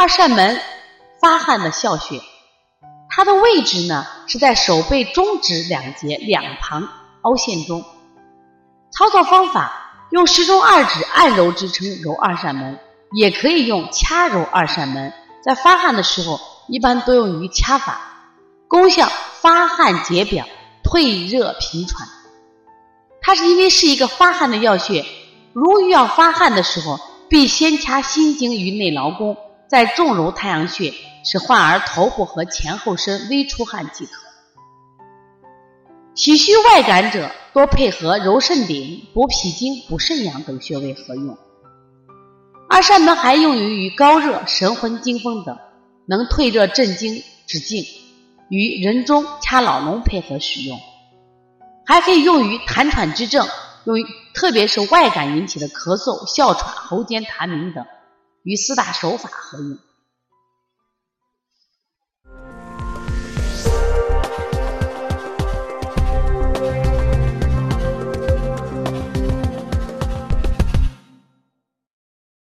二扇门发汗的笑穴，它的位置呢是在手背中指两节两旁凹陷中。操作方法：用食中二指按揉支撑揉二扇门，也可以用掐揉二扇门。在发汗的时候，一般多用于掐法。功效：发汗解表，退热平喘。它是因为是一个发汗的要穴，如遇要发汗的时候，必先掐心经与内劳宫，再重揉太阳穴，使患儿头部和前后身微出汗即可。脾虚外感者，多配合揉肾顶、补脾经、补肾阳等穴位合用。二扇门还用于与高热、神魂惊风等，能退热镇惊止痉，与人中掐老龙配合使用。还可以用于痰喘之症，用于特别是外感引起的咳嗽、哮喘、喉间痰鸣等，与四大手法合一。